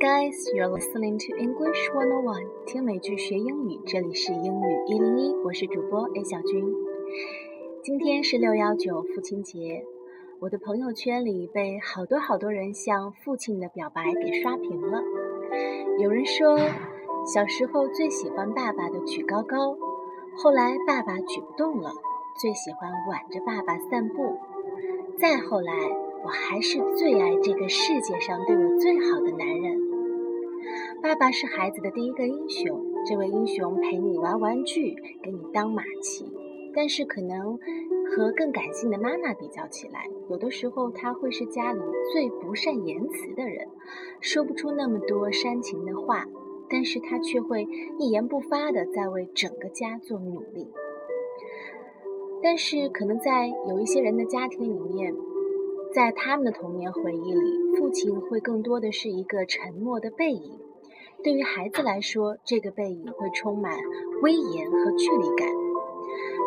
Guys, you're listening to English One On One，听美剧学英语，这里是英语一零一，我是主播 A 小军。今天是六幺九父亲节，我的朋友圈里被好多好多人向父亲的表白给刷屏了。有人说，小时候最喜欢爸爸的举高高，后来爸爸举不动了，最喜欢挽着爸爸散步，再后来。我还是最爱这个世界上对我最好的男人。爸爸是孩子的第一个英雄，这位英雄陪你玩玩具，给你当马骑。但是可能和更感性的妈妈比较起来，有的时候他会是家里最不善言辞的人，说不出那么多煽情的话，但是他却会一言不发的在为整个家做努力。但是可能在有一些人的家庭里面。在他们的童年回忆里，父亲会更多的是一个沉默的背影。对于孩子来说，这个背影会充满威严和距离感。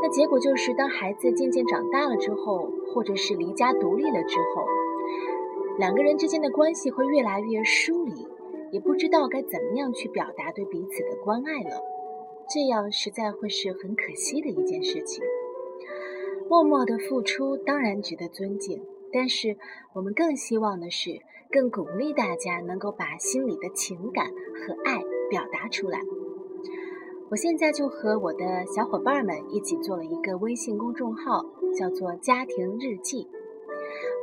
那结果就是，当孩子渐渐长大了之后，或者是离家独立了之后，两个人之间的关系会越来越疏离，也不知道该怎么样去表达对彼此的关爱了。这样实在会是很可惜的一件事情。默默的付出当然值得尊敬。但是，我们更希望的是，更鼓励大家能够把心里的情感和爱表达出来。我现在就和我的小伙伴们一起做了一个微信公众号，叫做“家庭日记”。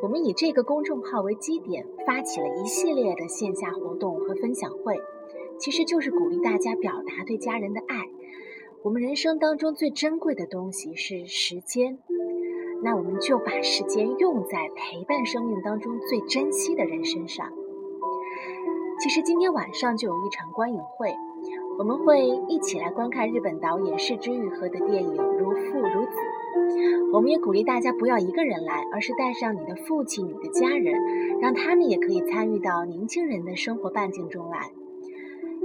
我们以这个公众号为基点，发起了一系列的线下活动和分享会，其实就是鼓励大家表达对家人的爱。我们人生当中最珍贵的东西是时间。那我们就把时间用在陪伴生命当中最珍惜的人身上。其实今天晚上就有一场观影会，我们会一起来观看日本导演市之愈合的电影《如父如子》。我们也鼓励大家不要一个人来，而是带上你的父亲、你的家人，让他们也可以参与到年轻人的生活半径中来。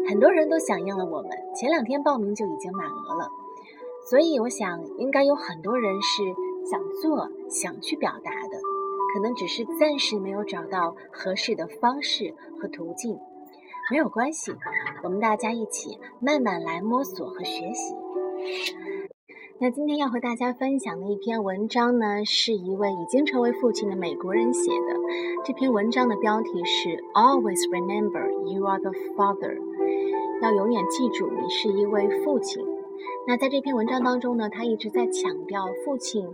很多人都响应了我们，前两天报名就已经满额了，所以我想应该有很多人是。想做、想去表达的，可能只是暂时没有找到合适的方式和途径，没有关系，我们大家一起慢慢来摸索和学习。那今天要和大家分享的一篇文章呢，是一位已经成为父亲的美国人写的。这篇文章的标题是 “Always remember you are the father”，要永远记住你是一位父亲。那在这篇文章当中呢，他一直在强调，父亲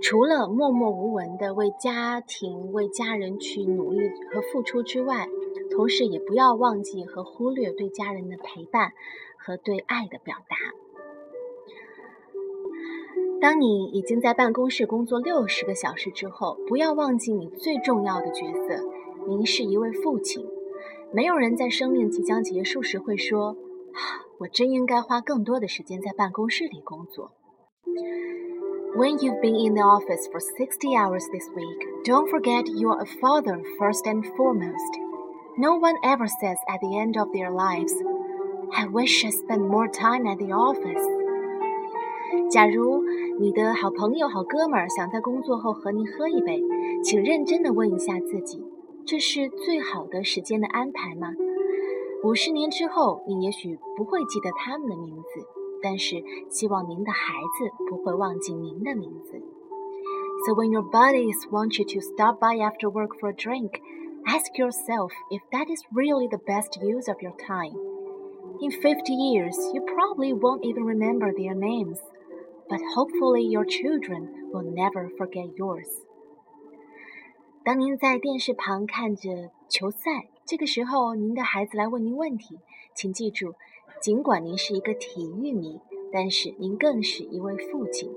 除了默默无闻的为家庭、为家人去努力和付出之外，同时也不要忘记和忽略对家人的陪伴和对爱的表达。当你已经在办公室工作六十个小时之后，不要忘记你最重要的角色，您是一位父亲。没有人在生命即将结束时会说。我真应该花更多的时间在办公室里工作。When you've been in the office for 60 hours this week, don't forget you're a father first and foremost. No one ever says at the end of their lives, I wish I spent more time at the office. 假如你的好朋友、好哥们儿想在工作后和您喝一杯，请认真的问一下自己，这是最好的时间的安排吗？ 五十年之后，你也许不会记得他们的名字，但是希望您的孩子不会忘记您的名字。So when your buddies want you to stop by after work for a drink, ask yourself if that is really the best use of your time. In 50 years, you probably won't even remember their names, but hopefully your children will never forget yours. 当您在电视旁看着球赛， 这个时候，您的孩子来问您问题，请记住，尽管您是一个体育迷，但是您更是一位父亲。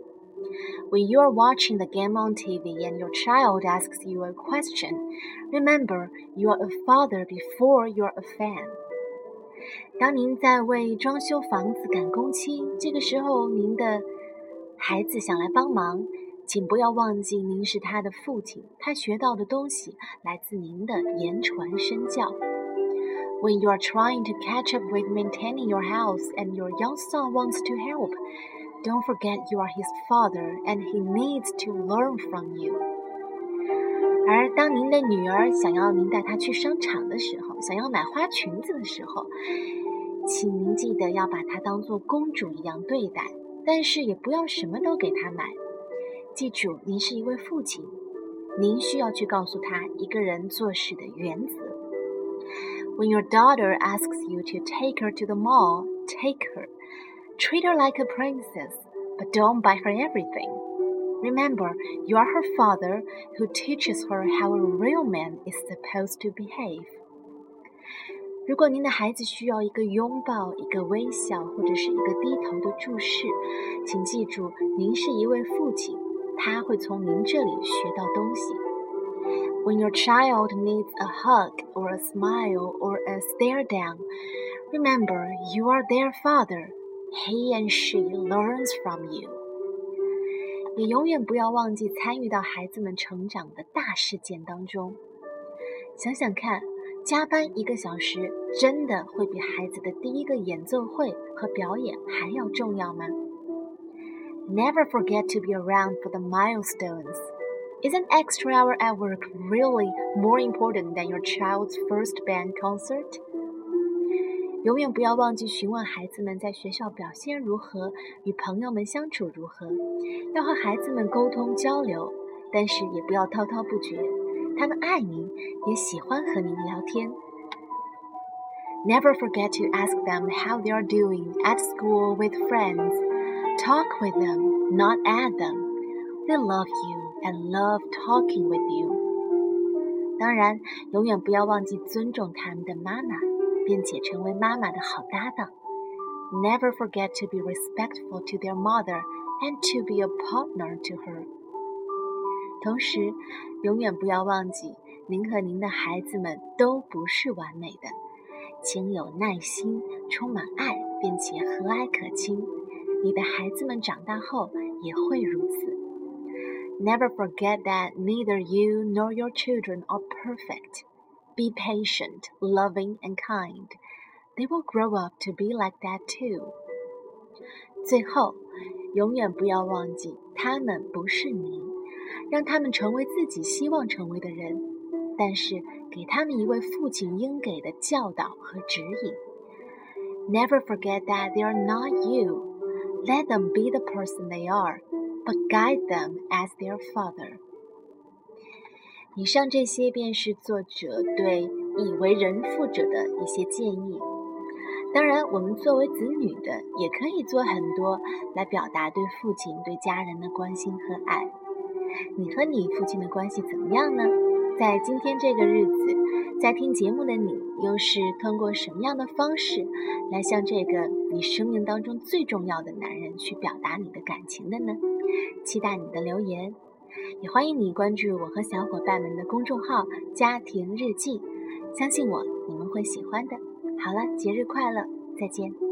When you are watching the game on TV and your child asks you a question, remember you are a father before you are a fan. 当您在为装修房子赶工期，这个时候您的孩子想来帮忙。请不要忘记，您是他的父亲，他学到的东西来自您的言传身教。When you are trying to catch up with maintaining your house and your young son wants to help, don't forget you are his father and he needs to learn from you. 而当您的女儿想要您带她去商场的时候，想要买花裙子的时候，请您记得要把她当做公主一样对待，但是也不要什么都给她买。记住，您是一位父亲，您需要去告诉她一个人做事的原则。When your daughter asks you to take her to the mall, take her. Treat her like a princess, but don't buy her everything. Remember, you are her father who teaches her how a real man is supposed to behave. 如果您的孩子需要一个拥抱、一个微笑，或者是一个低头的注视，请记住，您是一位父亲， 他会从您这里学到东西。When your child needs a hug or a smile or a stare down, remember you are their father. He and she learns from you. 也永远不要忘记参与到孩子们成长的大事件当中。想想看，加班一个小时，真的会比孩子的第一个演奏会和表演还要重要吗 ？Never forget to be around for the milestones. Is an extra hour at work really more important than your child's first band concert? 永远不要忘记询问孩子们在学校表现如何，与朋友们相处如何，要和孩子们沟通交流，但是也不要滔滔不绝。他们爱您，也喜欢和您聊天。Never forget to ask them how they are doing at school with friends. Talk with them, not at them. They love you and love talking with you. 当然，永远不要忘记尊重他们的妈妈。并且成为妈妈的好搭档。Never forget to be respectful to their mother and to be a partner to her。同时，永远不要忘记，您和您的孩子们都不是完美的，请有耐心，充满爱，并且和蔼可亲。 你的孩子们长大后也会如此。Never forget that neither you nor your children are perfect. Be patient, loving, and kind. They will grow up to be like that too. 最后，永远不要忘记，他们不是你，让他们成为自己希望成为的人。但是，给他们一位父亲应给的教导和指引。Never forget that they are not you. Let them be the person they are, but guide them as their father. 以上这些便是作者对已为人父者的一些建议。当然，我们作为子女的也可以做很多来表达对父亲、对家人的关心和爱。你和你父亲的关系怎么样呢？在今天这个日子，在听节目的你，又是通过什么样的方式来向这个你生命当中最重要的男人去表达你的感情的呢？期待你的留言。也欢迎你关注我和小伙伴们的公众号“家庭日记”，相信我，你们会喜欢的。好了，节日快乐，再见。